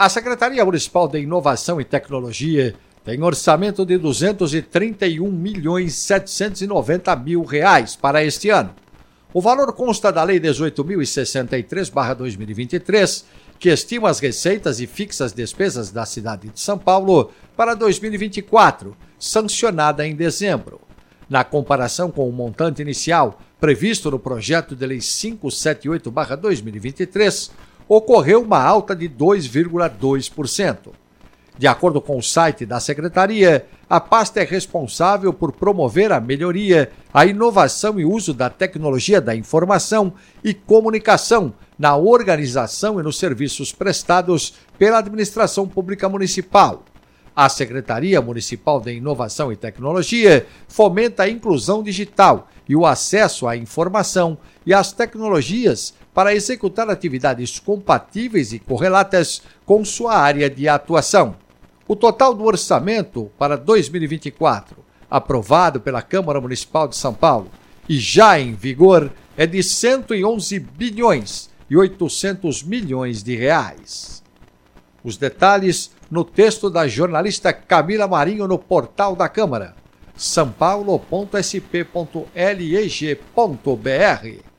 A Secretaria Municipal de Inovação e Tecnologia tem orçamento de 231 milhões 790 mil reais para este ano. O valor consta da Lei 18.063-2023, que estima as receitas e fixa as despesas da cidade de São Paulo para 2024, sancionada em dezembro. Na comparação com o montante inicial previsto no projeto de Lei 578-2023, ocorreu uma alta de 2,2%. De acordo com o site da Secretaria, a pasta é responsável por promover a melhoria, a inovação e uso da tecnologia da informação e comunicação na organização e nos serviços prestados pela Administração Pública Municipal. A Secretaria Municipal de Inovação e Tecnologia fomenta a inclusão digital e o acesso à informação e às tecnologias para executar atividades compatíveis e correlatas com sua área de atuação. O total do orçamento para 2024, aprovado pela Câmara Municipal de São Paulo e já em vigor, é de 111 bilhões e 800 milhões de reais. Os detalhes no texto da jornalista Camila Marinho no portal da Câmara, sãopaulo.sp.leg.br.